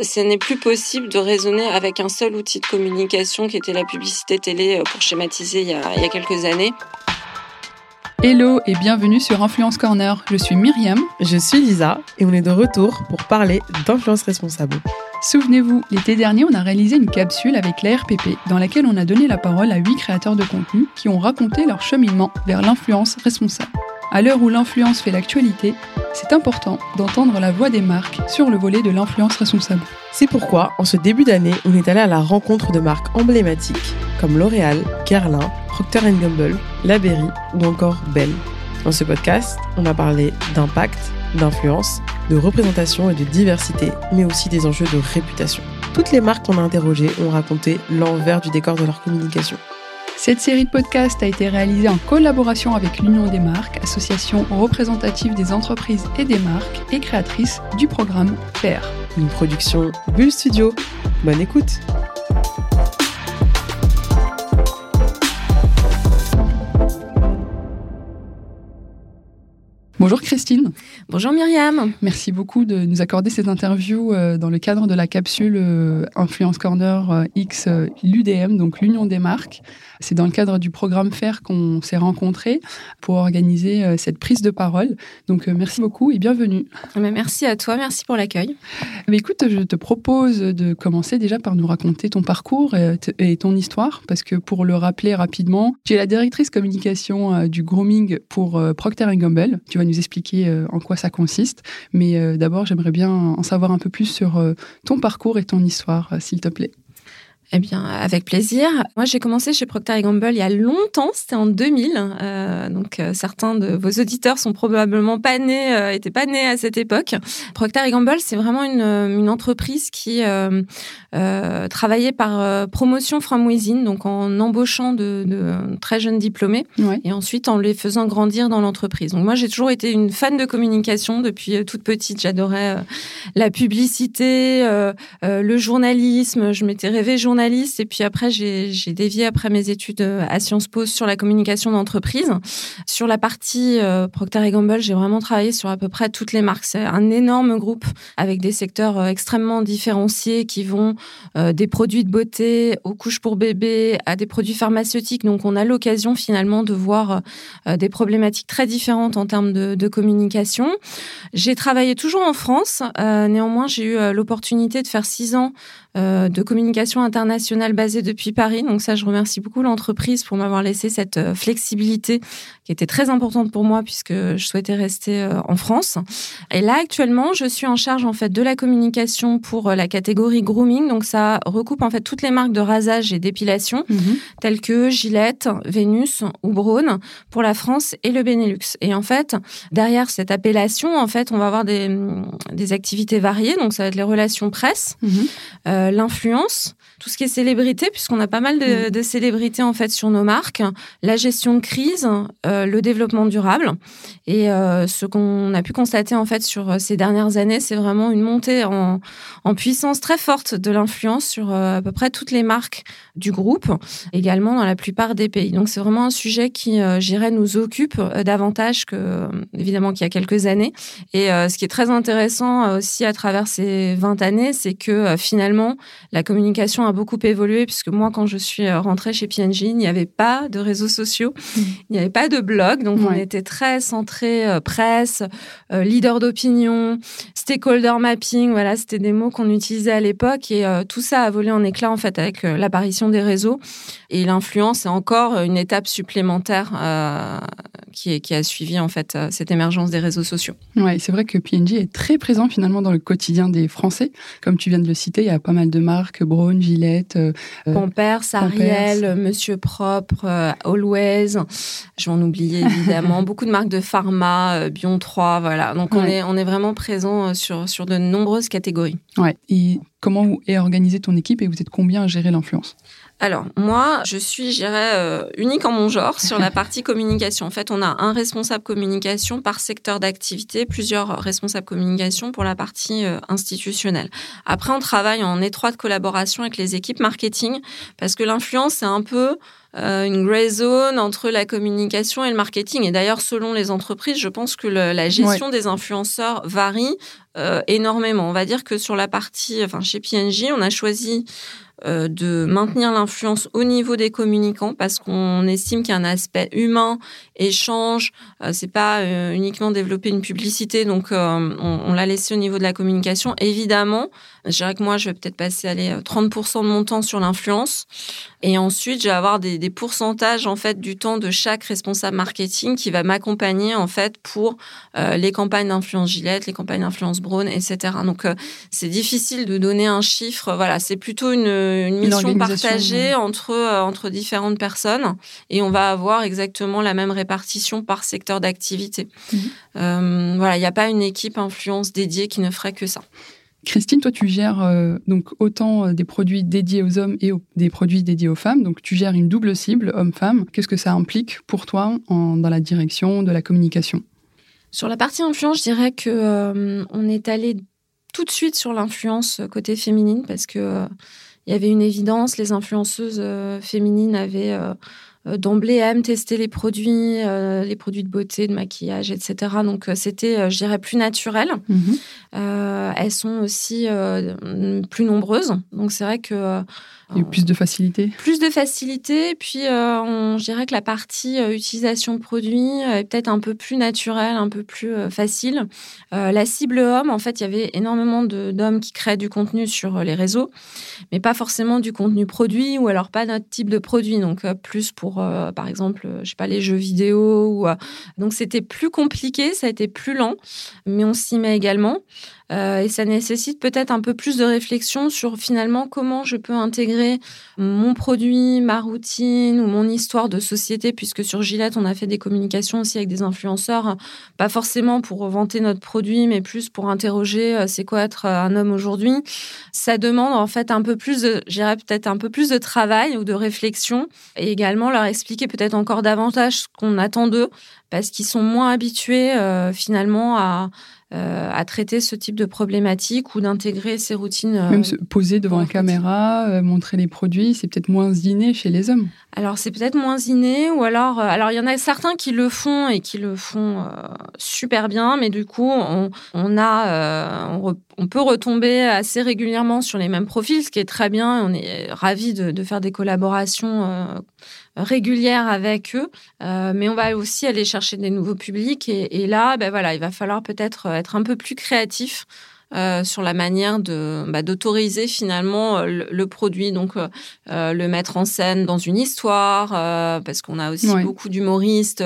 ce n'est plus possible de raisonner avec un seul outil de communication qui était la publicité télé euh, pour schématiser il y a, il y a quelques années. Hello et bienvenue sur Influence Corner. Je suis Myriam. Je suis Lisa et on est de retour pour parler d'influence responsable. Souvenez-vous, l'été dernier, on a réalisé une capsule avec l'ARPP dans laquelle on a donné la parole à huit créateurs de contenu qui ont raconté leur cheminement vers l'influence responsable. À l'heure où l'influence fait l'actualité, c'est important d'entendre la voix des marques sur le volet de l'influence responsable. C'est pourquoi, en ce début d'année, on est allé à la rencontre de marques emblématiques comme L'Oréal, Guerlain, Procter Gamble, La Berry ou encore Belle. Dans ce podcast, on a parlé d'impact, d'influence, de représentation et de diversité, mais aussi des enjeux de réputation. Toutes les marques qu'on a interrogées ont raconté l'envers du décor de leur communication. Cette série de podcasts a été réalisée en collaboration avec l'Union des marques, association représentative des entreprises et des marques et créatrice du programme FAIR. Une production Bull Studio. Bonne écoute! Bonjour Christine. Bonjour Myriam. Merci beaucoup de nous accorder cette interview euh, dans le cadre de la capsule euh, Influence Corner euh, X l'UDM, donc l'Union des marques. C'est dans le cadre du programme FAIR qu'on s'est rencontrés pour organiser cette prise de parole. Donc merci beaucoup et bienvenue. Merci à toi, merci pour l'accueil. Mais écoute, je te propose de commencer déjà par nous raconter ton parcours et ton histoire, parce que pour le rappeler rapidement, tu es la directrice communication du grooming pour Procter Gamble. Tu vas nous expliquer euh, en quoi ça consiste. Mais euh, d'abord, j'aimerais bien en savoir un peu plus sur euh, ton parcours et ton histoire, s'il te plaît. Eh bien, avec plaisir. Moi, j'ai commencé chez Procter Gamble il y a longtemps, c'était en 2000. Euh, donc, euh, certains de vos auditeurs sont probablement pas nés, euh, étaient pas nés à cette époque. Procter Gamble, c'est vraiment une, une, entreprise qui travaillait par promotion from within, donc en embauchant de, de très jeunes diplômés et ensuite en les faisant grandir dans l'entreprise. Donc, moi, j'ai toujours été une fan de communication depuis toute petite. J'adorais la publicité, le journalisme. Je m'étais rêvée journaliste et puis après j'ai dévié après mes études euh, à Sciences Po sur la communication d'entreprise. Sur la partie euh, Procter Gamble, j'ai vraiment travaillé sur à peu près toutes les marques. C'est un énorme groupe avec des secteurs euh, extrêmement différenciés qui vont des produits de beauté aux couches pour bébés à des produits pharmaceutiques. Donc on a l'occasion finalement de voir des problématiques très différentes en termes de communication. J'ai travaillé toujours en France. néanmoins, j'ai eu l'opportunité de faire six ans de communication internationale basée depuis Paris. Donc ça, je remercie beaucoup l'entreprise pour m'avoir laissé cette euh, flexibilité qui était très importante pour moi puisque je souhaitais rester euh, en France. Et là, actuellement, je suis en charge en fait de la communication pour euh, la catégorie grooming. Donc ça recoupe en fait toutes les marques de rasage et d'épilation mhm. telles que Gillette, Vénus ou Braun pour la France et le Benelux. Et en fait, derrière cette appellation, en fait, on va avoir des, des activités variées. Donc ça va être les relations presse, mhm. L'influence, tout ce qui est célébrité, puisqu'on a pas mal de, mm. de, célébrités en fait sur nos marques, la gestion de crise, euh, le développement durable. Et euh, ce qu'on a pu constater en fait sur euh, ces dernières années, c'est vraiment une montée en, en, puissance très forte de l'influence sur euh, à peu près toutes les marques du groupe, également dans la plupart des pays. Donc c'est vraiment un sujet qui, j'irais, nous occupe davantage que évidemment qu'il y a quelques années. Et ce qui est très intéressant aussi à travers ces 20 années, c'est que finalement la communication a beaucoup évolué puisque moi, quand je suis euh, rentrée chez P&G, il n'y avait pas de réseaux sociaux, mmh. il n'y avait pas de blog, donc on était très centré euh, presse, euh, leader d'opinion, stakeholder mapping, voilà, c'était des mots qu'on utilisait à l'époque et tout ça a volé en éclat en fait avec l'apparition des réseaux. Et l'influence est encore une étape supplémentaire qui, qui, a suivi en fait cette émergence des réseaux sociaux. Ouais, c'est vrai que P&G est très présent finalement dans le quotidien des Français, comme tu viens de le citer, il y a pas mal de marques, Braun, Gillette, euh, Pampers, Ariel, Monsieur Propre, euh, Always. Je vais en oublier évidemment. Beaucoup de marques de pharma, euh, Bion 3, voilà. Donc on est on est vraiment présent sur sur de nombreuses catégories. Ouais. Et comment est organisée ton équipe et vous êtes combien à gérer l'influence? Alors, moi, je suis, je dirais, euh, unique en mon genre sur la partie communication. En fait, on a un responsable communication par secteur d'activité, plusieurs responsables communication pour la partie euh, institutionnelle. Après, on travaille en étroite collaboration avec les équipes marketing parce que l'influence, c'est un peu euh, une grey zone entre la communication et le marketing. Et d'ailleurs, selon les entreprises, je pense que la gestion des influenceurs varie énormément. On va dire que sur la partie, enfin, chez PNJ, on a choisi de maintenir l'influence au niveau des communicants parce qu'on estime qu'il y aspect humain, échange. Euh, c'est pas euh, uniquement développer une publicité, donc on, l'a laissé au niveau de la communication. Évidemment, je dirais que moi, je vais peut-être passer aller 30% de mon temps sur l'influence, et ensuite je vais avoir des, des, pourcentages en fait du temps de chaque responsable marketing qui va m'accompagner en fait pour les campagnes d'influence Gillette, les campagnes d'influence Brown, etc. Donc c'est difficile de donner un chiffre. Voilà, c'est plutôt une une mission partagée entre, euh, entre différentes personnes et on va avoir exactement la même répartition par secteur d'activité. Euh, voilà, il n'y a pas une équipe influence dédiée qui ne ferait que ça. Christine, toi, tu gères euh, donc autant des produits dédiés aux hommes et des produits dédiés aux femmes. Donc, tu gères une double cible, homme-femme. Qu'est-ce que ça implique pour toi dans la direction de la communication? Sur la partie influence, je dirais que on est allé tout de suite sur l'influence côté féminine parce que il y avait une évidence, les influenceuses euh, féminines avaient euh, euh, d'emblée aiment tester les produits, les produits de beauté, de maquillage, etc. Donc c'était, je dirais, plus naturel. Mhm. elles sont aussi plus nombreuses. Donc c'est vrai que plus de facilité Plus de facilité. Puis, euh, on, je dirais que la partie euh, utilisation produit est peut-être un peu plus naturelle, un peu plus euh, facile. la cible homme, en fait, il y avait énormément d'hommes qui créent du contenu sur les réseaux, mais pas forcément du contenu produit ou alors pas notre type de produit. Donc, plus pour, par exemple, je sais pas, les jeux vidéo. Ou, donc, c'était plus compliqué, ça a été plus lent, mais on s'y met également. Euh, et ça nécessite peut-être un peu plus de réflexion sur finalement comment je peux intégrer mon produit, ma routine ou mon histoire de société, puisque sur Gillette, on a fait des communications aussi avec des influenceurs, pas forcément pour vanter notre produit, mais plus pour interroger euh, c'est quoi être un homme aujourd'hui. Ça demande en fait un peu plus j'irais peut-être un peu plus de travail ou de réflexion et également leur expliquer peut-être encore davantage ce qu'on attend d'eux parce qu'ils sont moins habitués euh, finalement à euh, à traiter ce type de problématique ou d'intégrer ces routines. Euh, Même se poser devant la caméra, montrer les produits, c'est peut-être moins inné chez les hommes. Alors c'est peut-être moins inné ou alors alors il y en a certains qui le font et qui le font super bien, mais du coup on, a on, peut retomber assez régulièrement sur les mêmes profils, ce qui est très bien. On est ravi de, faire des collaborations régulière avec eux, euh, mais on va aussi aller chercher des nouveaux publics. Et, là, ben voilà, il va falloir peut-être être un peu plus créatif. Euh, sur la manière de bah, d'autoriser finalement euh, le, produit, donc le mettre en scène dans une histoire, parce qu'on a aussi beaucoup d'humoristes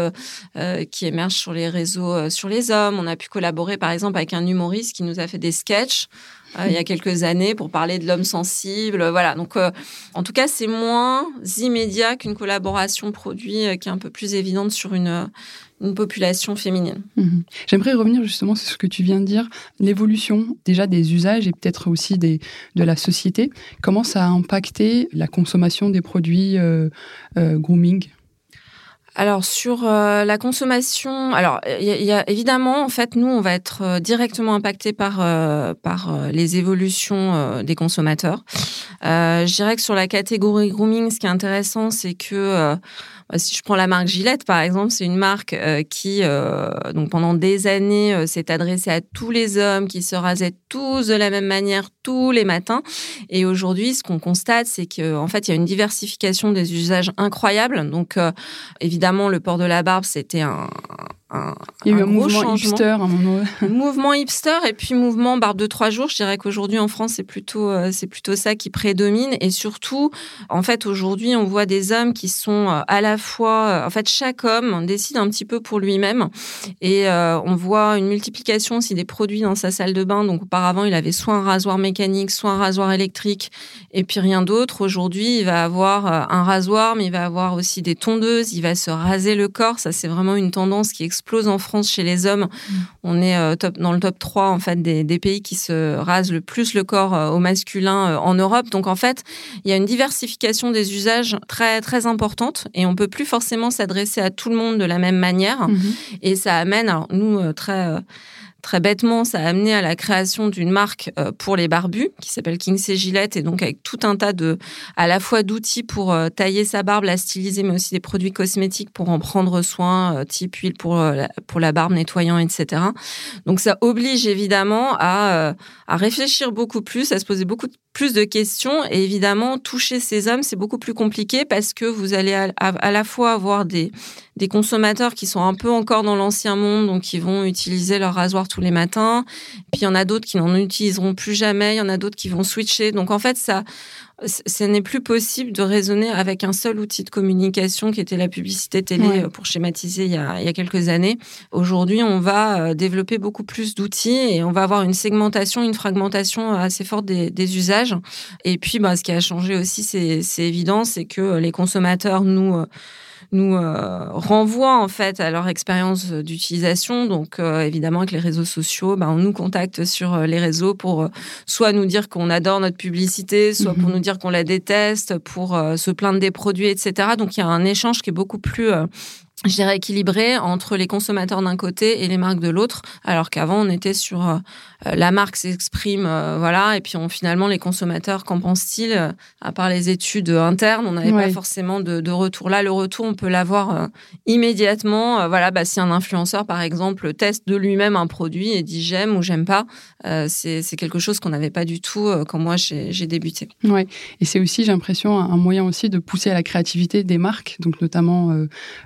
qui émergent sur les réseaux sur les hommes. On a pu collaborer par exemple avec un humoriste qui nous a fait des sketchs euh, il y a quelques années pour parler de l'homme sensible. Voilà. Donc, euh, en tout cas, c'est moins immédiat qu'une collaboration produit euh, qui est un peu plus évidente sur une, une population féminine. Mhm. J'aimerais revenir justement sur ce que tu viens de dire, l'évolution déjà des usages et peut-être aussi des, de la société. Comment ça a impacté la consommation des produits grooming? Alors sur euh, la consommation, alors il y, a évidemment en fait nous on va être euh, directement impacté par euh, par les évolutions des consommateurs. je dirais que sur la catégorie grooming, ce qui est intéressant, c'est que bah, si je prends la marque Gillette, par exemple, c'est une marque qui, donc pendant des années, s'est adressée à tous les hommes qui se rasaient tous de la même manière tous les matins. Et aujourd'hui, ce qu'on constate, c'est qu'en fait, il y a une diversification des usages incroyables. Donc, évidemment, le port de la barbe, c'était un, il y a eu un, mouvement hipster, un moment. mouvement hipster et puis mouvement barbe de trois jours. Je dirais qu'aujourd'hui en France, c'est plutôt euh, c'est plutôt ça qui prédomine et surtout, en fait, aujourd'hui, on voit des hommes qui sont euh, à la fois, euh, en fait, chaque homme décide un petit peu pour lui-même et on voit une multiplication aussi des produits dans sa salle de bain. Donc auparavant, il avait soit un rasoir mécanique, soit un rasoir électrique et puis rien d'autre. Aujourd'hui, il va avoir un rasoir, mais il va avoir aussi des tondeuses. Il va se raser le corps. Ça, c'est vraiment une tendance qui explose explose en France chez les hommes. Mm. On est top, dans le top 3 en fait des, des, pays qui se rasent le plus le corps au masculin en Europe. Donc en fait, il y a une diversification des usages très très importante et on peut plus forcément s'adresser à tout le monde de la même manière. Mm-hmm. Et ça amène, alors nous très très bêtement, ça a amené à la création d'une marque euh, pour les barbus qui s'appelle Kingsley Gillette et donc avec tout un tas de, à la fois d'outils pour euh, tailler sa barbe, la styliser, mais aussi des produits cosmétiques pour en prendre soin, euh, type huile pour la, pour la barbe, nettoyant, etc. Donc ça oblige évidemment à, à réfléchir beaucoup plus, à se poser beaucoup plus de questions et évidemment toucher ces hommes c'est beaucoup plus compliqué parce que vous allez à, la fois avoir des des consommateurs qui sont un peu encore dans l'ancien monde, donc qui vont utiliser leur rasoir tous les matins. Puis il y en a d'autres qui n'en utiliseront plus jamais. Il y en a d'autres qui vont switcher. Donc en fait, ça, ce n'est plus possible de raisonner avec un seul outil de communication qui était la publicité télé euh, pour schématiser il y, a, il y, a, quelques années. Aujourd'hui, on va euh, développer beaucoup plus d'outils et on va avoir une segmentation, une fragmentation assez forte des, des usages. Et puis, bah, ce qui a changé aussi, c'est évident, c'est que les consommateurs nous euh, nous euh, renvoient en fait à leur expérience d'utilisation. Donc euh, évidemment avec les réseaux sociaux, ben, on nous contacte sur euh, les réseaux pour soit nous dire qu'on adore notre publicité, soit pour mhm. nous dire qu'on la déteste, pour se plaindre des produits, etc. Donc il y a un échange qui est beaucoup plus je dirais équilibré entre les consommateurs d'un côté et les marques de l'autre, alors qu'avant on était sur euh, la marque s'exprime, euh, voilà, et puis on, finalement les consommateurs qu'en pensent-ils euh, À part les études internes, on n'avait pas forcément de, de, retour. Là, le retour, on peut l'avoir immédiatement. voilà, bah, si un influenceur par exemple teste de lui-même un produit et dit j'aime ou j'aime pas, c'est quelque chose qu'on n'avait pas du tout quand moi j'ai débuté. Ouais, et c'est aussi, j'ai l'impression, un moyen aussi de pousser à la créativité des marques, donc notamment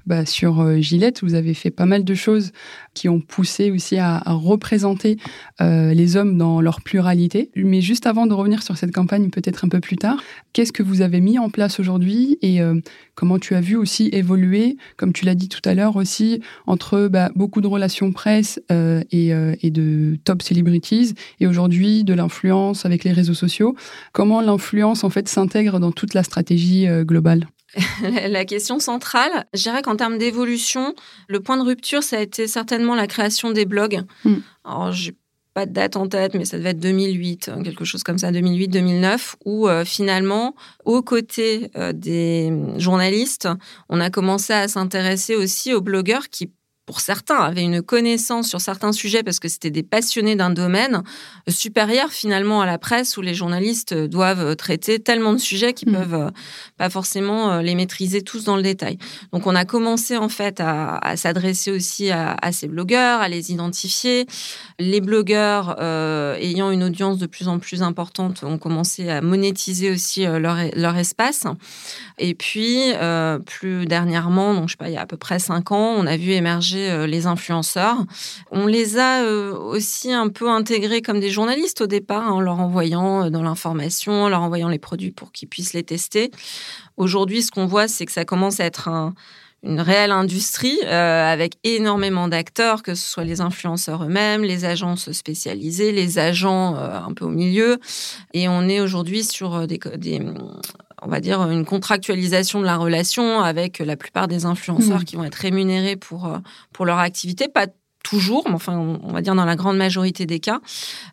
bah, sur euh, Gillette, vous avez fait pas mal de choses qui ont poussé aussi à, représenter euh, les hommes dans leur pluralité. Mais juste avant de revenir sur cette campagne, peut-être un peu plus tard, qu'est-ce que vous avez mis en place aujourd'hui et euh, comment tu as vu aussi évoluer, comme tu l'as dit tout à l'heure aussi, entre bah, beaucoup de relations presse et, et, de top celebrities et aujourd'hui de l'influence avec les réseaux sociaux. Comment l'influence en fait s'intègre dans toute la stratégie globale? la question centrale. Je dirais qu'en termes d'évolution, le point de rupture, ça a été certainement la création des blogs. Mm. Alors, j'ai pas de date en tête, mais ça devait être 2008, hein, quelque chose comme ça, 2008-2009, où euh, finalement, aux côtés euh, des journalistes, on a commencé à s'intéresser aussi aux blogueurs qui pour certains, avaient une connaissance sur certains sujets parce que c'était des passionnés d'un domaine supérieur finalement à la presse où les journalistes doivent traiter tellement de sujets qu'ils mmh. peuvent euh, pas forcément euh, les maîtriser tous dans le détail. Donc on a commencé en fait à, s'adresser aussi à, ces blogueurs, à les identifier. Les blogueurs euh, ayant une audience de plus en plus importante ont commencé à monétiser aussi leur, leur espace. Et puis plus dernièrement, donc je sais pas, il y a à peu près cinq ans, on a vu émerger euh, les influenceurs. On les a euh, aussi un peu intégrés comme des journalistes au départ, hein, en leur envoyant euh, dans l'information, en leur envoyant les produits pour qu'ils puissent les tester. Aujourd'hui, ce qu'on voit, c'est que ça commence à être une réelle industrie avec énormément d'acteurs, que ce soit les influenceurs eux-mêmes, les agences spécialisées, les agents un peu au milieu. Et on est aujourd'hui sur des, des, on va dire, une contractualisation de la relation avec la plupart des influenceurs mmh. qui vont être rémunérés pour, euh, pour leur activité. Pas toujours, mais enfin, on va dire dans la grande majorité des cas.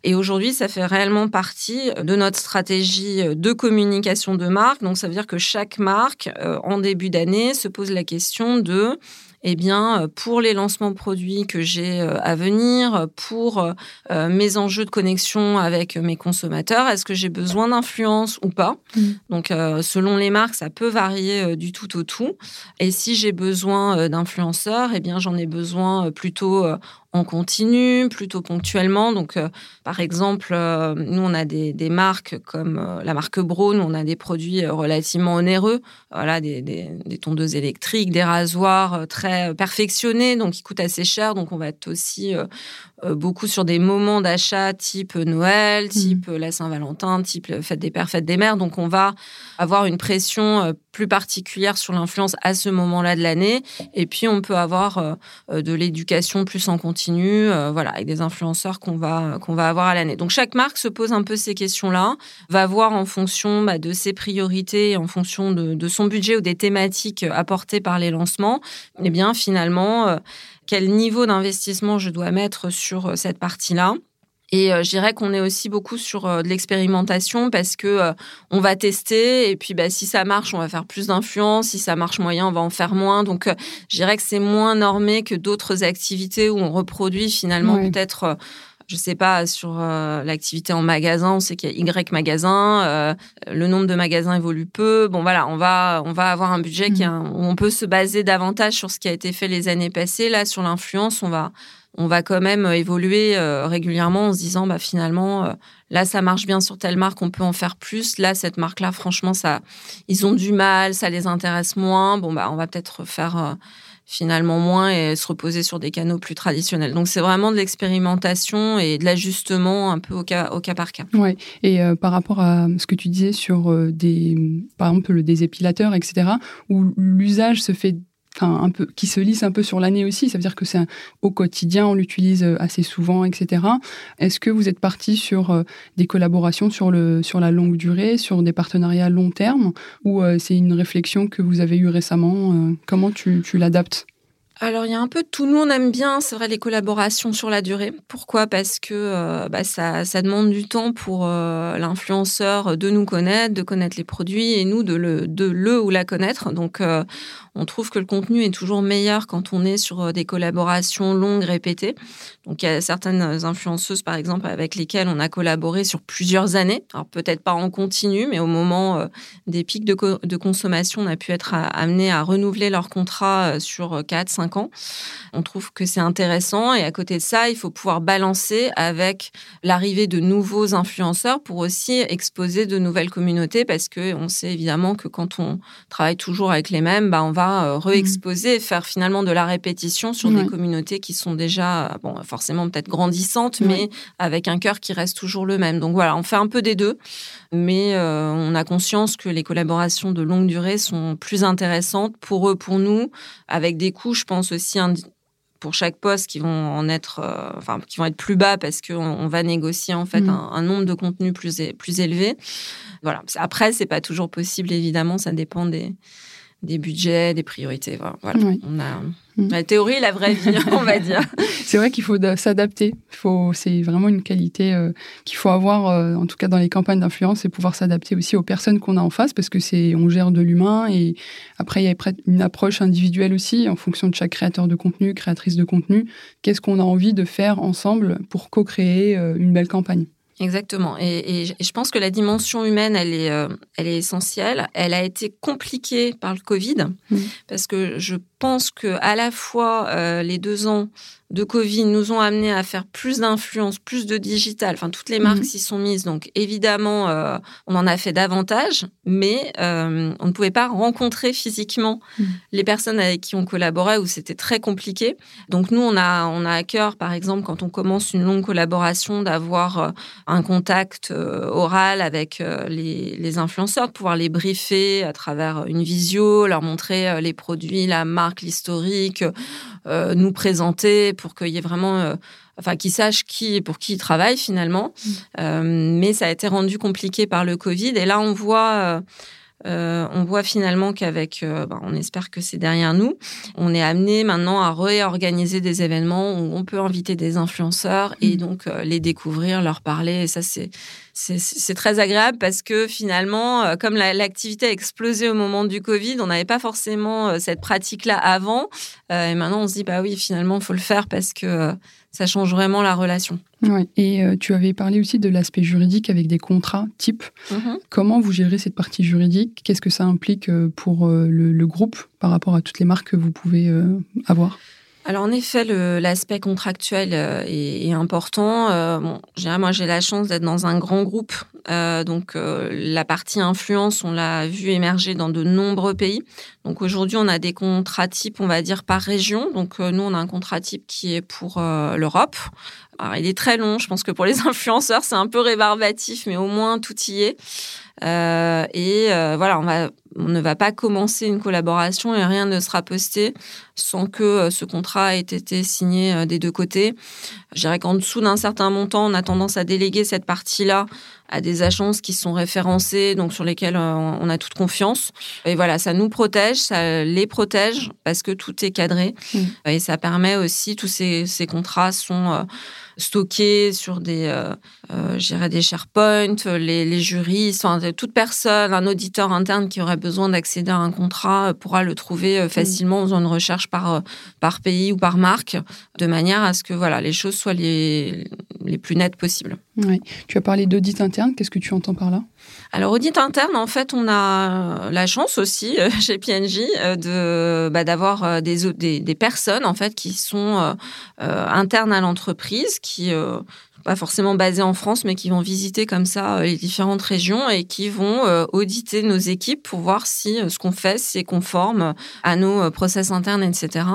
Et aujourd'hui, ça fait réellement partie de notre stratégie de communication de marque. Donc, ça veut dire que chaque marque, euh, en début d'année, se pose la question de eh bien, euh, pour les lancements de produits que j'ai euh, à venir, pour euh, mes enjeux de connexion avec mes consommateurs, est-ce que j'ai besoin d'influence ou pas? Mmh. Donc, selon les marques, ça peut varier du tout au tout. Et si j'ai besoin d'influenceurs, eh bien, j'en ai besoin plutôt en continu, plutôt ponctuellement. Donc, euh, par exemple, euh, nous, on a des, marques comme euh, la marque Braun, on a des produits relativement onéreux, voilà, des, des, tondeuses électriques, des rasoirs très perfectionnés, donc qui coûtent assez cher. Donc, on va être aussi beaucoup sur des moments d'achat type Noël, mmh. type la Saint-Valentin, type fête des pères, fête des mères. Donc, on va avoir une pression plus particulière sur l'influence à ce moment-là de l'année. Et puis, on peut avoir de l'éducation plus en continu euh, voilà, avec des influenceurs qu'on va, qu'on va avoir à l'année. Donc chaque marque se pose un peu ces questions-là, va voir en fonction bah, de ses priorités, en fonction de, son budget ou des thématiques apportées par les lancements, et eh bien finalement, euh, quel niveau d'investissement je dois mettre sur cette partie-là. Et je dirais qu'on est aussi beaucoup sur de l'expérimentation parce que on va tester et puis bah, si ça marche, on va faire plus d'influence. Si ça marche moyen, on va en faire moins. Donc je dirais que c'est moins normé que d'autres activités où on reproduit finalement peut-être je sais pas, sur euh, l'activité en magasin, on sait qu'il y a Y magasins, euh, le nombre de magasins évolue peu. Bon, voilà, on va, on va avoir un budget qui mmh. où on peut se baser davantage sur ce qui a été fait les années passées. Là, sur l'influence, on va, on va quand même évoluer euh, régulièrement en se disant, bah, finalement, là, ça marche bien sur telle marque, on peut en faire plus. Là, cette marque-là, franchement, ça, ils ont du mal, ça les intéresse moins. Bon, bah, on va peut-être faire finalement moins et se reposer sur des canaux plus traditionnels. Donc c'est vraiment de l'expérimentation et de l'ajustement un peu au cas, au cas par cas. Ouais. Et euh, par rapport à ce que tu disais sur euh, des, par exemple le désépilateur, etc., où l'usage se fait un peu, qui se lisse un peu sur l'année aussi. Ça veut dire que c'est au quotidien, on l'utilise euh, assez souvent, etc. Est-ce que vous êtes parti sur euh, des collaborations sur, le, sur la longue durée, sur des partenariats long terme, ou euh, c'est une réflexion que vous avez eue récemment Comment tu, tu l'adaptes? Alors il y a un peu de tout. Nous on aime bien, c'est vrai, les collaborations sur la durée. Pourquoi? Parce que euh, bah, ça, demande du temps pour euh, l'influenceur de nous connaître, de connaître les produits et nous de le, ou la connaître. Donc euh, on trouve que le contenu est toujours meilleur quand on est sur des collaborations longues, répétées. Donc il y a certaines influenceuses par exemple avec lesquelles on a collaboré sur plusieurs années. Alors peut-être pas en continu, mais au moment des pics de, de, consommation, on a pu être amené à renouveler leur contrat sur 4, 5 ans. On trouve que c'est intéressant et à côté de ça, il faut pouvoir balancer avec l'arrivée de nouveaux influenceurs pour aussi exposer de nouvelles communautés parce que on sait évidemment que quand on travaille toujours avec les mêmes, bah, on va euh, re-exposer et faire finalement de la répétition sur des communautés qui sont déjà, bon, forcément peut-être grandissantes, mais avec un cœur qui reste toujours le même. Donc voilà, on fait un peu des deux, mais euh, on a conscience que les collaborations de longue durée sont plus intéressantes pour eux, pour nous, avec des coûts, je pense, aussi pour chaque poste qui vont en être, euh, enfin, qui vont être plus bas parce qu'on on va négocier en fait mm. un, nombre de contenus plus, plus élevé. Voilà. Après, c'est pas toujours possible, évidemment, ça dépend des, des budgets, des priorités. Voilà. On a mm. la théorie, la vraie vie, on va dire. C'est vrai qu'il faut s'adapter. Faut, c'est vraiment une qualité euh, qu'il faut avoir, euh, en tout cas dans les campagnes d'influence, et pouvoir s'adapter aussi aux personnes qu'on a en face, parce que c'est, on gère de l'humain et après il y a une approche individuelle aussi en fonction de chaque créateur de contenu, créatrice de contenu. Qu'est-ce qu'on a envie de faire ensemble pour co-créer euh, une belle campagne? Exactement. Et, je pense que la dimension humaine, elle est, elle est essentielle. Elle a été compliquée par le Covid mmh. parce que je pense que à la fois euh, les deux ans de Covid nous ont amené à faire plus d'influence, plus de digital. Enfin, toutes les marques mhm. s'y sont mises. Donc, évidemment, euh, on en a fait davantage, mais euh, on ne pouvait pas rencontrer physiquement mhm. les personnes avec qui on collaborait où c'était très compliqué. Donc, nous, on a, on a à cœur, par exemple, quand on commence une longue collaboration, d'avoir un contact oral avec les, les influenceurs, de pouvoir les briefer à travers une visio, leur montrer les produits, la marque l'historique, euh, nous présenter pour qu'il y ait vraiment, euh, enfin, qu'ils sachent qui pour qui ils travaillent finalement. Mm. Euh, mais ça a été rendu compliqué par le Covid. Et là, on voit. On voit finalement qu'avec, ben, on espère que c'est derrière nous, on est amené maintenant à réorganiser des événements où on peut inviter des influenceurs et mm. donc les découvrir, leur parler. Et ça, c'est c'est très agréable parce que finalement, euh, comme l'activité a explosé au moment du Covid, on n'avait pas forcément euh, cette pratique-là avant. Euh, et maintenant, on se dit, bah oui, finalement, il faut le faire parce que ça change vraiment la relation. Ouais. Et tu avais parlé aussi de l'aspect juridique avec des contrats type. Mm-hmm. Comment vous gérez cette partie juridique? Qu'est-ce que ça implique pour le, groupe par rapport à toutes les marques que vous pouvez avoir? Alors en effet, l'aspect contractuel euh, est, important. Euh, moi j'ai la chance d'être dans un grand groupe, euh, donc la partie influence, on l'a vu émerger dans de nombreux pays. Donc aujourd'hui, on a des contrats types, on va dire par région. Donc nous, on a un contrat type qui est pour l'Europe. Alors il est très long. Je pense que pour les influenceurs, c'est un peu rébarbatif, mais au moins tout y est. Euh, et euh, voilà, on, va, on ne va pas commencer une collaboration et rien ne sera posté sans que euh, ce contrat ait été signé des deux côtés. Je dirais qu'en dessous d'un certain montant, on a tendance à déléguer cette partie-là à des agences qui sont référencées, donc sur lesquelles on a toute confiance. Et voilà, ça nous protège, ça les protège parce que tout est cadré. Mmh. Et ça permet aussi, tous ces, ces contrats sont stockés sur des, euh, euh, des SharePoint, les, les juristes, enfin, toute personne, un auditeur interne qui aurait besoin d'accéder à un contrat euh, pourra le trouver euh, mm. facilement en faisant une recherche par, par pays ou par marque, de manière à ce que voilà, les choses soient les, les plus nettes possibles. Oui. Tu as parlé d'audit interne, qu'est-ce que tu entends par là? Alors, audit interne, en fait, on a la chance aussi chez PNJ de bah, d'avoir des, des, des, personnes en fait qui sont internes à l'entreprise, qui pas forcément basés en France, mais qui vont visiter comme ça euh, les différentes régions et qui vont euh, auditer nos équipes pour voir si euh, ce qu'on fait, c'est conforme à nos process internes, etc.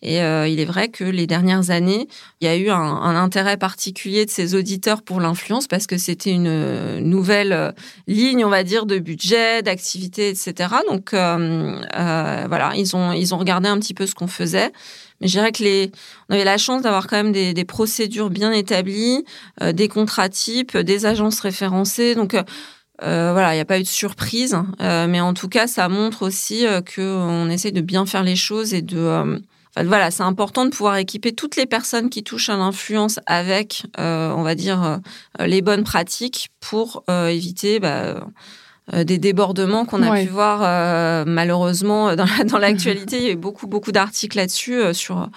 Et il est vrai que les dernières années, il y a eu un, un intérêt particulier de ces auditeurs pour l'influence parce que c'était une nouvelle ligne, on va dire, de budget, d'activité, etc. Donc euh, voilà, ils ont ils ont regardé un petit peu ce qu'on faisait. Mais je dirais que les, on avait la chance d'avoir quand même des, procédures bien établies, euh, des contrats types, des agences référencées. Donc euh, euh voilà, il n'y a pas eu de surprise, mais en tout cas, ça montre aussi qu'on essaie de bien faire les choses et de Enfin, voilà, c'est important de pouvoir équiper toutes les personnes qui touchent à l'influence avec, on va dire, les bonnes pratiques pour éviter bah, des débordements qu'on a pu voir euh, malheureusement dans l'actualité. il y a eu beaucoup, beaucoup d'articles là-dessus euh, sur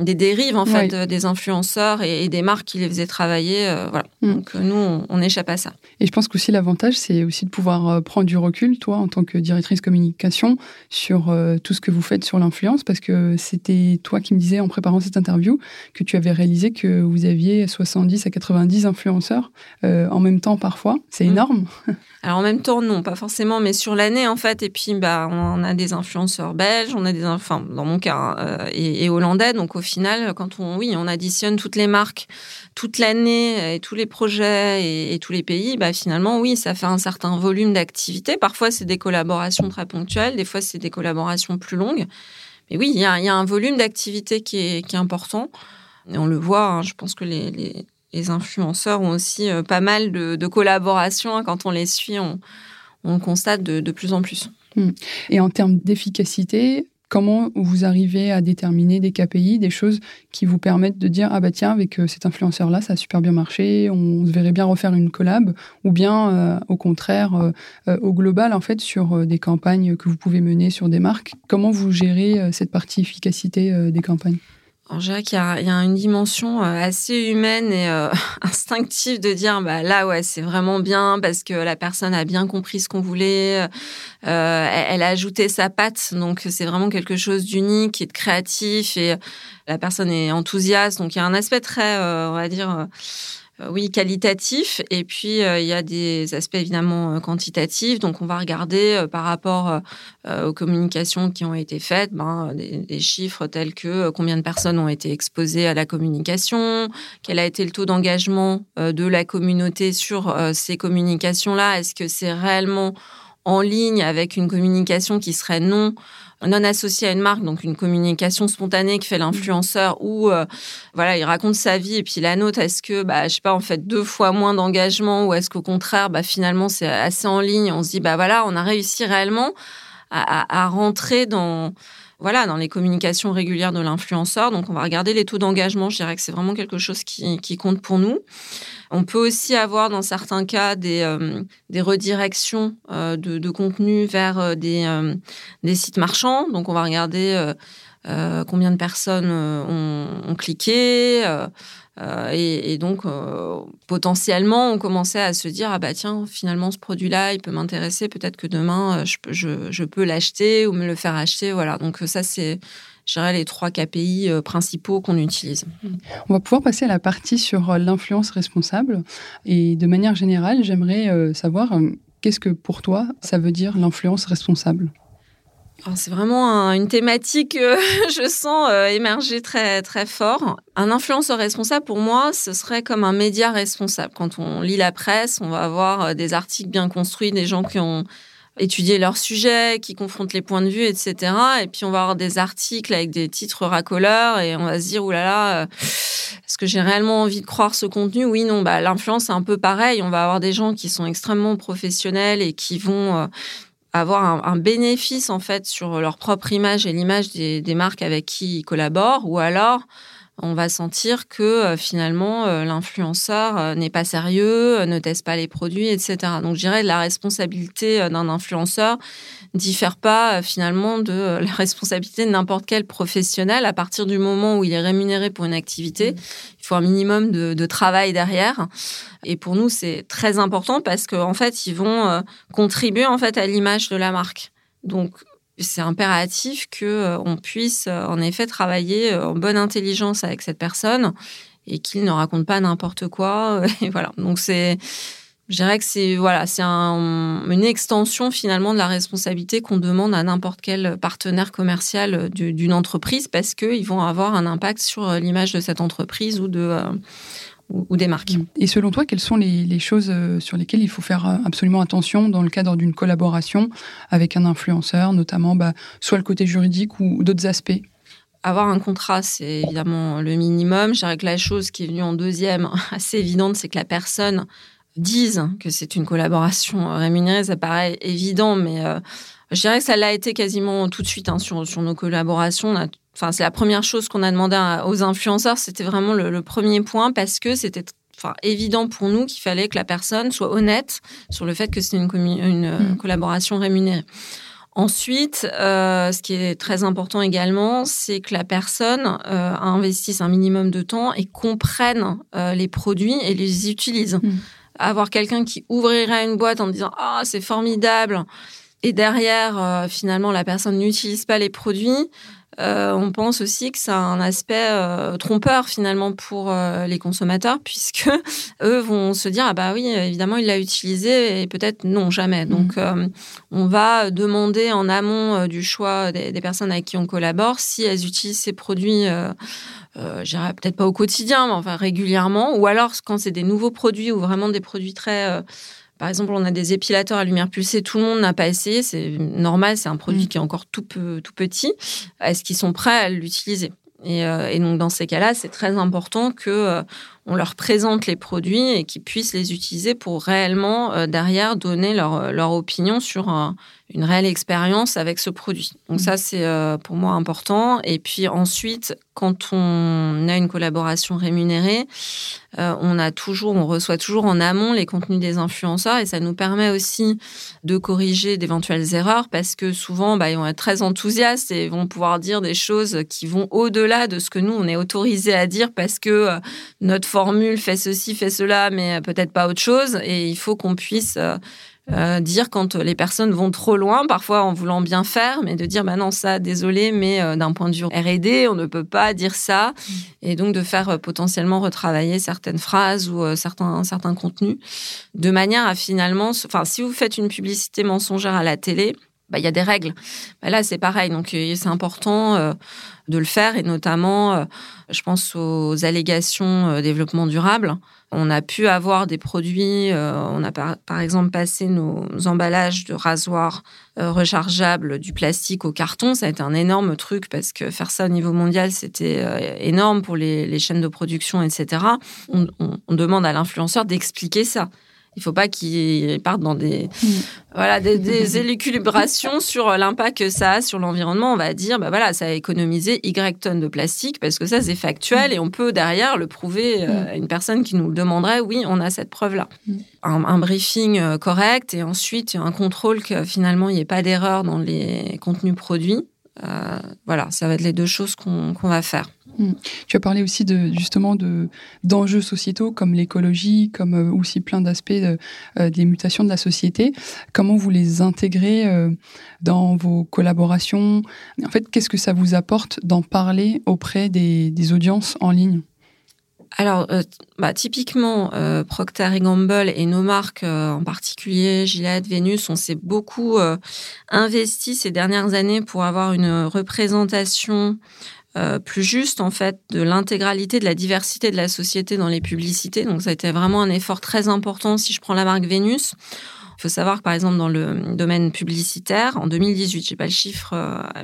des dérives en fait des influenceurs et, des marques qui les faisaient travailler. Euh, voilà. Mm. Donc euh, nous, on, échappe à ça. Et je pense qu'aussi l'avantage, c'est aussi de pouvoir euh, prendre du recul, toi, en tant que directrice communication, sur tout ce que vous faites sur l'influence, parce que c'était toi qui me disais en préparant cette interview que tu avais réalisé que vous aviez 70 à 90 influenceurs en même temps parfois. C'est mm. énorme. Alors en même temps, non, pas forcément, mais sur l'année en fait. Et puis, bah, on a des influenceurs belges, on a des, enfin, dans mon cas, hein, et, et hollandais. Donc au final, quand on, oui, on additionne toutes les marques, toute l'année et tous les projets et, tous les pays, bah finalement, oui, ça fait un certain volume d'activité. Parfois, c'est des collaborations très ponctuelles, des fois, c'est des collaborations plus longues. Mais oui, il y a, un volume d'activité qui est, important. Et on le voit, hein, je pense que les, influenceurs ont aussi euh, pas mal de, collaborations. Hein. quand on les suit, on, on constate de, de plus en plus. Hmm. Et en termes d'efficacité, Comment vous arrivez à déterminer des KPI, des choses qui vous permettent de dire ah bah tiens avec euh, cet influenceur là ça a super bien marché, on se verrait bien refaire une collab, ou bien euh, au contraire euh, au global en fait sur des campagnes que vous pouvez mener sur des marques. Comment vous gérez cette partie efficacité des campagnes? Je dirais qu'il y, a une dimension euh, assez humaine et euh, instinctive de dire bah là ouais c'est vraiment bien parce que la personne a bien compris ce qu'on voulait, euh, elle, a ajouté sa patte. Donc c'est vraiment quelque chose d'unique et de créatif et la personne est enthousiaste. Donc il y a un aspect très on va dire oui, qualitatif. Et puis, euh, il y a des aspects évidemment euh, quantitatifs. Donc, on va regarder par rapport aux communications qui ont été faites, ben, des, chiffres tels que combien de personnes ont été exposées à la communication, quel a été le taux d'engagement de la communauté sur ces communications-là. Est-ce que c'est réellement en ligne avec une communication qui serait non non associé à une marque, donc une communication spontanée que fait l'influenceur où euh, voilà, il raconte sa vie et puis la nôtre, est-ce que bah je sais pas, en fait deux fois moins d'engagement ou est-ce qu'au contraire, bah finalement c'est assez en ligne, on se dit bah voilà, on a réussi réellement à, à, rentrer dans voilà, dans les communications régulières de l'influenceur. Donc, on va regarder les taux d'engagement. Je dirais que c'est vraiment quelque chose qui, qui compte pour nous. On peut aussi avoir dans certains cas des, euh, des redirections euh, de, de, contenu vers euh, des, des sites marchands. Donc on va regarder combien de personnes ont, ont cliqué. Et, et, donc, potentiellement, on commençait à se dire, ah bah tiens, finalement, ce produit-là, il peut m'intéresser. Peut-être que demain, je, je, je peux l'acheter ou me le faire acheter. Voilà. Donc ça, c'est je les trois KPI euh, principaux qu'on utilise. On va pouvoir passer à la partie sur euh, l'influence responsable. Et de manière générale, j'aimerais euh, savoir qu'est-ce que pour toi ça veut dire l'influence responsable? C'est vraiment une thématique que je sens émerger très très fort. Un influenceur responsable, pour moi, ce serait comme un média responsable. Quand on lit la presse, on va avoir des articles bien construits, des gens qui ont étudier leur sujet, qui confrontent les points de vue, etc. Et puis on va avoir des articles avec des titres racoleurs et on va se dire, oulala, là là, est-ce que j'ai réellement envie de croire ce contenu? Oui, non, bah, l'influence, c'est un peu pareil. On va avoir des gens qui sont extrêmement professionnels et qui vont... Euh, avoir un, bénéfice en fait sur leur propre image et l'image des, marques avec qui ils collaborent, ou alors on va sentir que euh, finalement euh, l'influenceur euh, n'est pas sérieux, ne teste pas les produits, etc. Donc je dirais la responsabilité d'un influenceur diffère pas finalement de la responsabilité de n'importe quel professionnel à partir du moment où il est rémunéré pour une activité. Mmh. Il faut un minimum de, travail derrière. Et pour nous, c'est très important parce qu'en fait, ils vont contribuer en fait à l'image de la marque. Donc, c'est impératif que euh, on puisse euh, en effet travailler euh, en bonne intelligence avec cette personne et qu'il ne raconte pas n'importe quoi. Et voilà. Donc c'est, je dirais que c'est voilà, c'est une extension finalement de la responsabilité qu'on demande à n'importe quel partenaire commercial d'une entreprise parce qu'ils vont avoir un impact sur l'image de cette entreprise ou de ou, des marques. Et selon toi, quelles sont les, choses euh, sur lesquelles il faut faire euh, absolument attention dans le cadre d'une collaboration avec un influenceur, notamment bah, soit le côté juridique ou d'autres aspects? Avoir un contrat, c'est évidemment le minimum. Je dirais que la chose qui est venue en deuxième, assez évidente, c'est que la personne dise que c'est une collaboration rémunérée. Ça paraît évident, mais euh, je dirais que ça l'a été quasiment tout de suite hein, sur, sur nos collaborations. Enfin, c'est la première chose qu'on a demandé aux influenceurs. C'était vraiment le, premier point parce que c'était enfin, évident pour nous qu'il fallait que la personne soit honnête sur le fait que c'est une, une euh, mmh. collaboration rémunérée. Ensuite, euh, ce qui est très important également, c'est que la personne euh, investisse un minimum de temps et comprenne euh, les produits et les utilise. Mmh. Avoir quelqu'un qui ouvrirait une boîte en disant ah c'est formidable. Et derrière finalement la personne n'utilise pas les produits, euh, on pense aussi que ça a un aspect euh, trompeur finalement pour euh, les consommateurs, puisque eux vont se dire ah bah oui évidemment il l'a utilisé et peut-être non jamais. Mmh. Donc on va demander en amont du choix des, personnes avec qui on collabore si elles utilisent ces produits. Dirais peut-être pas au quotidien, mais enfin régulièrement, ou alors quand c'est des nouveaux produits ou vraiment des produits très par exemple, on a des épilateurs à lumière pulsée, tout le monde n'a pas essayé, c'est normal, c'est un produit mm. qui est encore tout, tout petit. Est-ce qu'ils sont prêts à l'utiliser? Euh, et, donc dans ces cas-là, c'est très important que euh, on leur présente les produits et qu'ils puissent les utiliser pour réellement euh, derrière donner leur, leur opinion sur une réelle expérience avec ce produit. Donc mmh. ça, c'est euh, pour moi important. Et puis ensuite, quand on a une collaboration rémunérée, euh, on a toujours, on reçoit toujours en amont les contenus des influenceurs et ça nous permet aussi de corriger d'éventuelles erreurs parce que souvent, bah, ils vont être très enthousiastes et vont pouvoir dire des choses qui vont au-delà de ce que nous, on est autorisé à dire parce que euh, notre formule fait ceci, fait cela, mais peut-être pas autre chose. Et il faut qu'on puisse euh, dire quand les personnes vont trop loin, parfois en voulant bien faire, mais de dire bah non ça, désolé, mais euh, d'un point de vue R&D, on ne peut pas dire ça, mm. et donc de faire euh, potentiellement retravailler certaines phrases ou certains certains contenus, de manière à finalement, enfin si vous faites une publicité mensongère à la télé, bah, il y a des règles. Bah, là, c'est pareil. Donc, c'est important de le faire et notamment, je pense aux allégations développement durable. On a pu avoir des produits, euh, on a par, exemple passé nos emballages de rasoirs euh, rechargeables du plastique au carton. Ça a été un énorme truc parce que faire ça au niveau mondial, c'était euh, énorme pour les, chaînes de production, etc. on demande à l'influenceur d'expliquer ça. Il faut pas qu'ils partent dans des, mm. voilà, des, élucubrations sur l'impact que ça a sur l'environnement. On va dire, bah voilà, ça a économisé Y tonnes de plastique parce que ça, c'est factuel mm. et on peut derrière le prouver euh, mm. à une personne qui nous le demanderait. Oui, on a cette preuve-là. Un, briefing euh, correct et ensuite un contrôle que finalement, il n'y ait pas d'erreur dans les contenus produits. Euh, voilà, ça va être les deux choses qu'on va faire. Hmm. Tu as parlé aussi justement de d'enjeux sociétaux comme l'écologie, comme euh, aussi plein d'aspects euh, des mutations de la société. Comment vous les intégrez dans vos collaborations? En fait, qu'est-ce que ça vous apporte d'en parler auprès des, audiences en ligne? Alors, bah, typiquement, Procter Gamble et nos marques, en particulier Gillette, Vénus, on s'est beaucoup investi ces dernières années pour avoir une représentation euh, plus juste en fait de l'intégralité de la diversité de la société dans les publicités. Donc ça a été vraiment un effort très important si je prends la marque Vénus. Il faut savoir que par exemple dans le domaine publicitaire, en 2018, j'ai pas le chiffre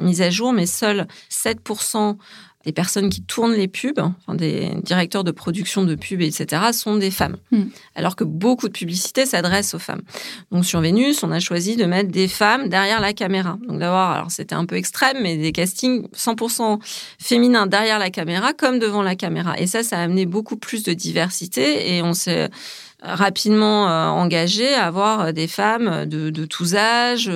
mis à jour, mais seuls 7% des personnes qui tournent les pubs, enfin des directeurs de production de pubs, etc., sont des femmes. Hmm. Alors que beaucoup de publicités s'adressent aux femmes. Donc sur Vénus, on a choisi de mettre des femmes derrière la caméra. Donc d'avoir, alors c'était un peu extrême, mais des castings 100% féminins derrière la caméra comme devant la caméra. Et ça, ça a amené beaucoup plus de diversité et on s'est rapidement euh, engagé à avoir euh, des femmes de, de tous âges,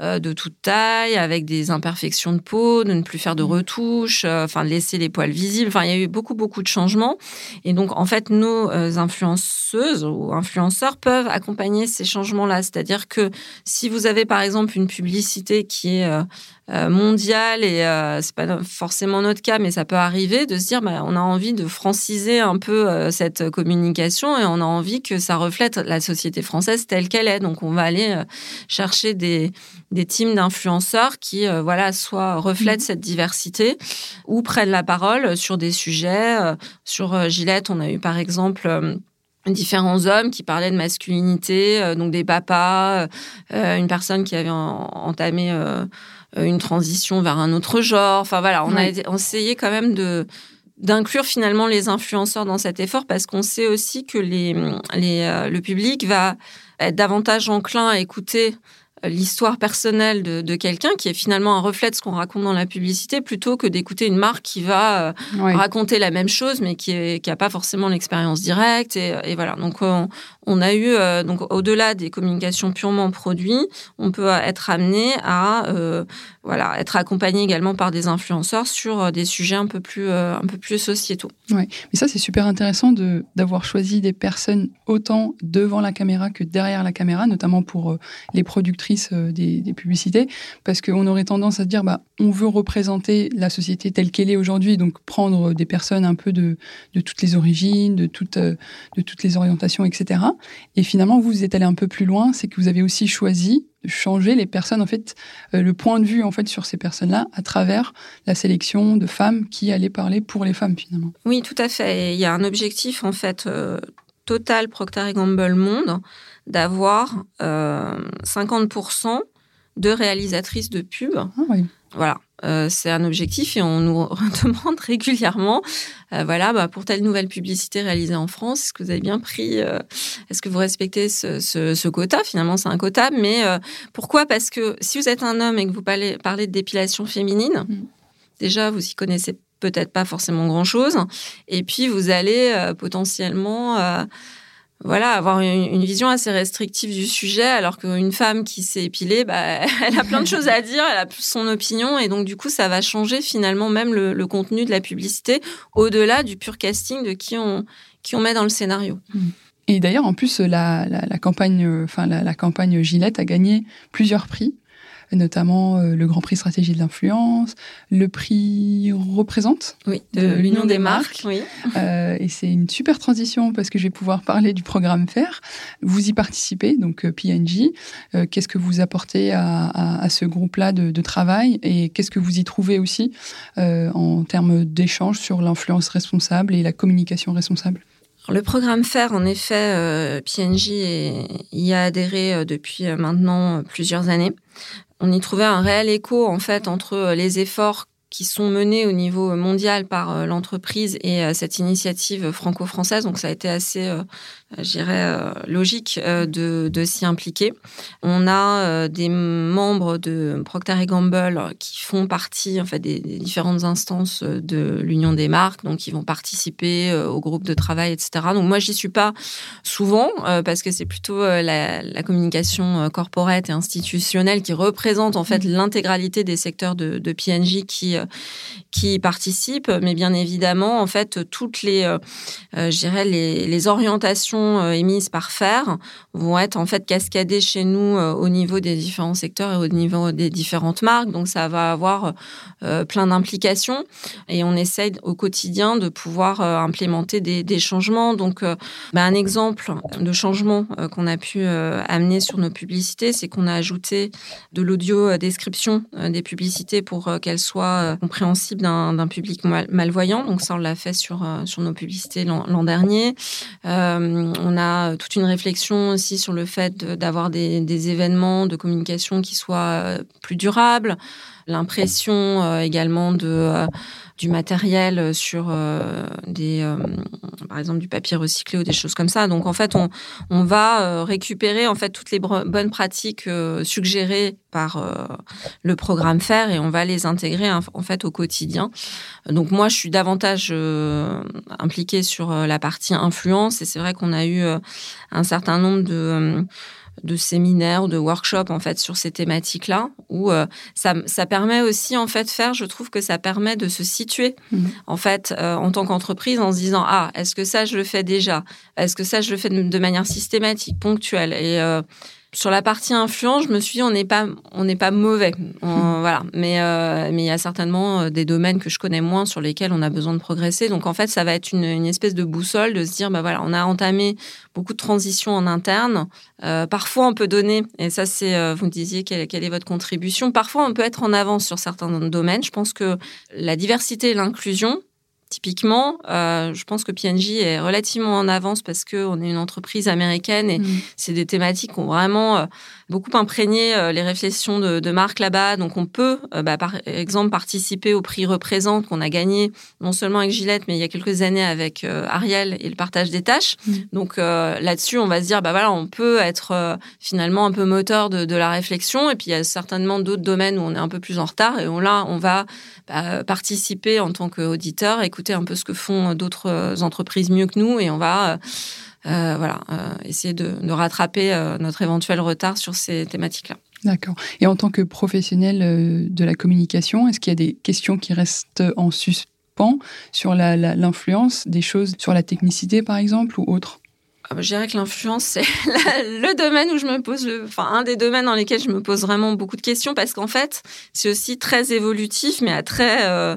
euh, de toute taille, avec des imperfections de peau, de ne plus faire de mmh. retouches, enfin de laisser les poils visibles. Enfin, il y a eu beaucoup beaucoup de changements. Et donc, en fait, nos influenceuses ou influenceurs peuvent accompagner ces changements-là. C'est-à-dire que si vous avez par exemple une publicité qui est euh, mondiale et euh, c'est pas forcément notre cas, mais ça peut arriver de se dire bah, on a envie de franciser un peu euh, cette communication et on a envie que ça reflète la société française telle qu'elle est. Donc on va aller chercher des, des teams d'influenceurs qui voilà soit reflètent mmh. cette diversité ou prennent la parole sur des sujets. sur Gillette, on a eu par exemple différents hommes qui parlaient de masculinité, donc des papas, une personne qui avait entamé euh, une transition vers un autre genre. Enfin voilà, on a essayé quand même de d'inclure finalement les influenceurs dans cet effort parce qu'on sait aussi que les, les, euh, le public va être davantage enclin à écouter l'histoire personnelle de, quelqu'un qui est finalement un reflet de ce qu'on raconte dans la publicité plutôt que d'écouter une marque qui va euh, raconter la même chose mais qui n'a pas forcément l'expérience directe et, voilà. Donc on, a eu euh, donc au-delà des communications purement produits on peut être amené à euh, voilà être accompagné également par des influenceurs sur des sujets un peu plus un peu plus sociétaux. Ouais. Mais ça c'est super intéressant de d'avoir choisi des personnes autant devant la caméra que derrière la caméra notamment pour les productrices euh, des, publicités, parce qu'on aurait tendance à se dire, bah, on veut représenter la société telle qu'elle est aujourd'hui, donc prendre des personnes un peu de, de toutes les origines, de euh, de toutes les orientations, etc. Et finalement, vous êtes allé un peu plus loin, c'est que vous avez aussi choisi de changer les personnes, en fait, euh, le point de vue en fait sur ces personnes-là à travers la sélection de femmes qui allaient parler pour les femmes finalement. Oui, tout à fait. il y a un objectif en fait total Procter Gamble Monde d'avoir 50% euh, de réalisatrices de pub. Ah voilà, euh, c'est un objectif et on nous demande régulièrement, euh, voilà, bah, pour telle nouvelle publicité réalisée en France, est-ce que vous avez bien pris, est-ce que vous respectez ce, quota? Finalement, c'est un quota, mais pourquoi? Parce que si vous êtes un homme et que vous parlez, parlez de dépilation féminine, mm. déjà, vous y connaissez peut-être pas forcément grand-chose, et puis vous allez potentiellement voilà, avoir une, vision assez restrictive du sujet, alors qu'une femme qui s'est épilée, bah, elle a plein de choses à dire, elle a son opinion, et donc du coup, ça va changer finalement même le, contenu de la publicité, au-delà du pur casting de qui on, qui on met dans le scénario. Et d'ailleurs, en plus, la, campagne, enfin la, campagne Gillette a gagné plusieurs prix notamment euh, le Grand Prix Stratégie de l'influence, le prix Représente oui, de, l'Union des, marques. oui. Euh, et c'est une super transition parce que je vais pouvoir parler du programme FAIR. Vous y participez, donc euh, PNG. qu'est-ce que vous apportez à, ce groupe-là de, travail et qu'est-ce que vous y trouvez aussi en termes d'échange sur l'influence responsable et la communication responsable? Le programme FAIR, en effet, PNJ y a adhéré depuis maintenant plusieurs années on y trouvait un réel écho en fait entre les efforts qui sont menés au niveau mondial par euh, l'entreprise et euh, cette initiative franco-française. Donc ça a été assez euh, je dirais, euh, logique euh, de, de s'y impliquer. On a euh, des membres de Procter Gamble qui font partie en fait, des, différentes instances de l'Union des marques, donc ils vont participer au groupe de travail, etc. Donc moi, j'y suis pas souvent parce que c'est plutôt la, la, communication corporate et institutionnelle qui représente en fait mmh. l'intégralité des secteurs de, de PNJ qui, qui participent. Mais bien évidemment, en fait, toutes les, je dirais, les, les orientations euh, émises par fer vont être en fait cascadées chez nous euh, au niveau des différents secteurs et au niveau des différentes marques. Donc ça va avoir euh, plein d'implications et on essaye au quotidien de pouvoir implémenter des, changements. Donc bah, un exemple de changement qu'on a pu amener sur nos publicités, c'est qu'on a ajouté de l'audio description des publicités pour qu'elles soient compréhensibles d'un public malvoyant. Donc ça, on l'a fait sur, sur nos publicités l'an dernier. On a toute une réflexion aussi sur le fait d'avoir des, événements de communication qui soient plus durables, l'impression également de du matériel sur euh, des, euh, par exemple du papier recyclé ou des choses comme ça. Donc en fait, on, on va euh, récupérer en fait toutes les bonnes pratiques suggérées par le programme FAIR et on va les intégrer en fait au quotidien. Donc moi, je suis davantage impliquée sur la partie influence et c'est vrai qu'on a eu un certain nombre de de séminaires ou de workshops en fait sur ces thématiques-là où euh, ça, ça, permet aussi en fait faire je trouve que ça permet de se situer mmh. en fait euh, en tant qu'entreprise en se disant ah est-ce que ça je le fais déjà? Est-ce que ça je le fais de, manière systématique ponctuelle? Et euh, sur la partie influence, je me suis dit on n'est pas on n'est pas mauvais, voilà. Mais euh, mais il y a certainement euh, des domaines que je connais moins sur lesquels on a besoin de progresser. Donc en fait, ça va être une, une espèce de boussole de se dire bah voilà, on a entamé beaucoup de transitions en interne. Euh, parfois, on peut donner, et ça c'est euh, vous me disiez quelle, quelle est votre contribution. Parfois, on peut être en avance sur certains domaines. Je pense que la diversité et l'inclusion Typiquement, euh, je pense que PNJ est relativement en avance parce qu'on est une entreprise américaine et mm. c'est des thématiques qui ont vraiment euh, beaucoup imprégné euh, les réflexions de, de marque là-bas. Donc on peut, bah, par exemple, participer au prix Représente qu'on a gagné non seulement avec Gillette, mais il y a quelques années avec Ariel et le partage des tâches. Mm. Donc là-dessus, on va se dire, bah voilà, on peut être finalement un peu moteur de, de, la réflexion. Et puis il y a certainement d'autres domaines où on est un peu plus en retard et on, là, on va bah, participer en tant qu'auditeur, écouter un peu ce que font d'autres euh, entreprises mieux que nous et on va euh, euh, voilà, essayer de, rattraper notre éventuel retard sur ces thématiques-là. D'accord. Et en tant que professionnel de la communication, est-ce qu'il y a des questions qui restent en suspens sur l'influence des choses sur la technicité, par exemple, ou autre? Je dirais que l'influence, c'est le domaine où je me pose, le, enfin un des domaines dans lesquels je me pose vraiment beaucoup de questions parce qu'en fait, c'est aussi très évolutif, mais à très, euh,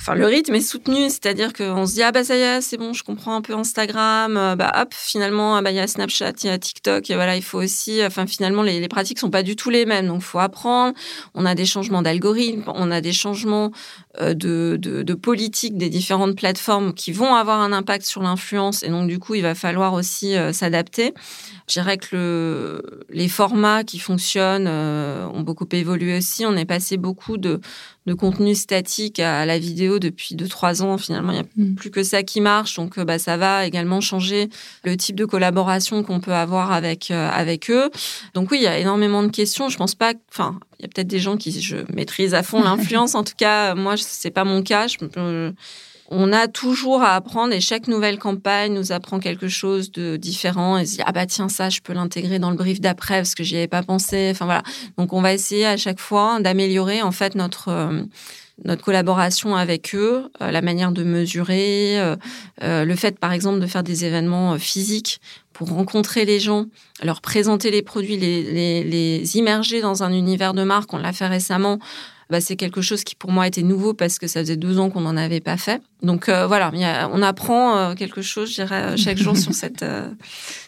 enfin le rythme est soutenu, c'est-à-dire qu'on se dit ah bah ça y est, c'est bon, je comprends un peu Instagram, euh, bah hop, finalement ah, bah il y a Snapchat, il y a TikTok, et voilà, il faut aussi, enfin finalement les, les pratiques sont pas du tout les mêmes, donc faut apprendre. On a des changements d'algorithmes, on a des changements de, de, de politique des différentes plateformes qui vont avoir un impact sur l'influence, et donc du coup il va falloir aussi euh, s'adapter. Je dirais que le, les formats qui fonctionnent euh, ont beaucoup évolué aussi. On est passé beaucoup de, de contenu statique à, la vidéo depuis 2-3 ans. Finalement, il n'y a mm. plus que ça qui marche. Donc, euh, bah, ça va également changer le type de collaboration qu'on peut avoir avec, avec eux. Donc oui, il y a énormément de questions. Je pense pas... Enfin, il y a peut-être des gens qui je maîtrise à fond l'influence. en tout cas, moi, c'est pas mon cas. Je, on a toujours à apprendre et chaque nouvelle campagne nous apprend quelque chose de différent et se dit ah bah tiens ça je peux l'intégrer dans le brief d'après parce que j'y avais pas pensé enfin voilà donc on va essayer à chaque fois d'améliorer en fait notre euh, notre collaboration avec eux, euh, la manière de mesurer, euh, le fait par exemple de faire des événements physiques pour rencontrer les gens, leur présenter les produits, les, les, les immerger dans un univers de marque. On l'a fait récemment bah, c'est quelque chose qui pour moi était nouveau parce que ça faisait deux ans qu'on n'en avait pas fait. Donc euh, voilà, on apprend euh, quelque chose, je dirais, euh, chaque jour sur, cette,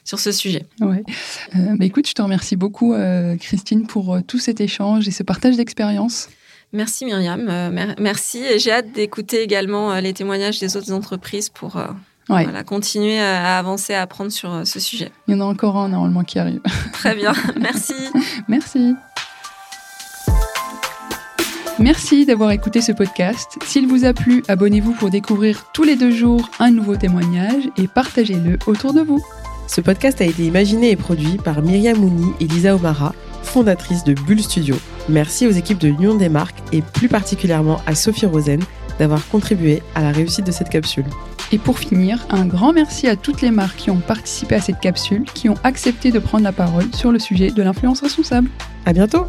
sur ce sujet. Ouais. bah, écoute, je te remercie beaucoup, Christine, pour tout cet échange et ce partage d'expérience. Merci Myriam, merci. Et j'ai hâte d'écouter également les témoignages des autres entreprises pour voilà, continuer à avancer, à apprendre sur ce sujet. Il y en a encore un normalement qui arrive. Très bien, merci. merci. Merci d'avoir écouté ce podcast. S'il vous a plu, abonnez-vous pour découvrir tous les deux jours un nouveau témoignage et partagez-le autour de vous. Ce podcast a été imaginé et produit par Myriam Mouni et Lisa Omara, fondatrices de Bull Studio. Merci aux équipes de l'Union des marques et plus particulièrement à Sophie Rosen d'avoir contribué à la réussite de cette capsule. Et pour finir, un grand merci à toutes les marques qui ont participé à cette capsule, qui ont accepté de prendre la parole sur le sujet de l'influence responsable. À bientôt!